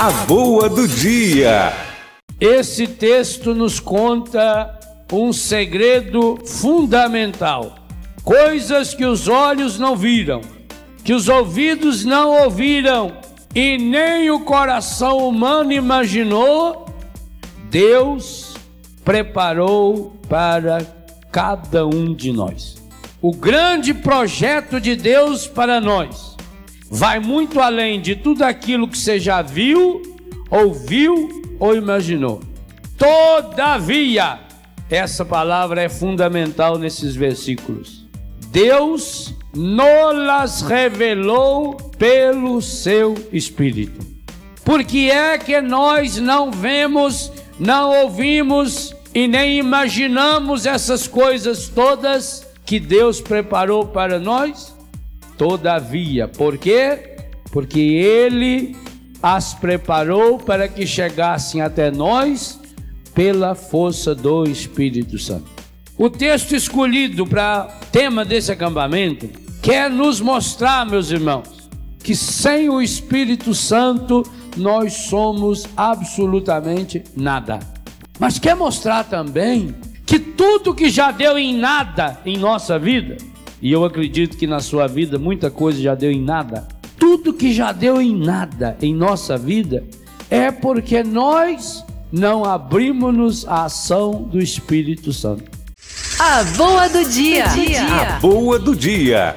A boa do dia. Esse texto nos conta um segredo fundamental. Coisas que os olhos não viram, que os ouvidos não ouviram e nem o coração humano imaginou, Deus preparou para cada um de nós. O grande projeto de Deus para nós vai muito além de tudo aquilo que você já viu, ouviu ou imaginou. Todavia, essa palavra é fundamental nesses versículos. Deus nos revelou pelo seu Espírito. Por que é que nós não vemos, não ouvimos e nem imaginamos essas coisas todas que Deus preparou para nós? Todavia, por quê? Porque Ele as preparou para que chegassem até nós pela força do Espírito Santo. O texto escolhido para tema desse acampamento quer nos mostrar, meus irmãos, que sem o Espírito Santo nós somos absolutamente nada. Mas quer mostrar também que tudo que já deu em nada em nossa vida e eu acredito que na sua vida muita coisa já deu em nada. Tudo que já deu em nada em nossa vida é porque nós não abrimos-nos à ação do Espírito Santo. A boa do dia. A boa do dia.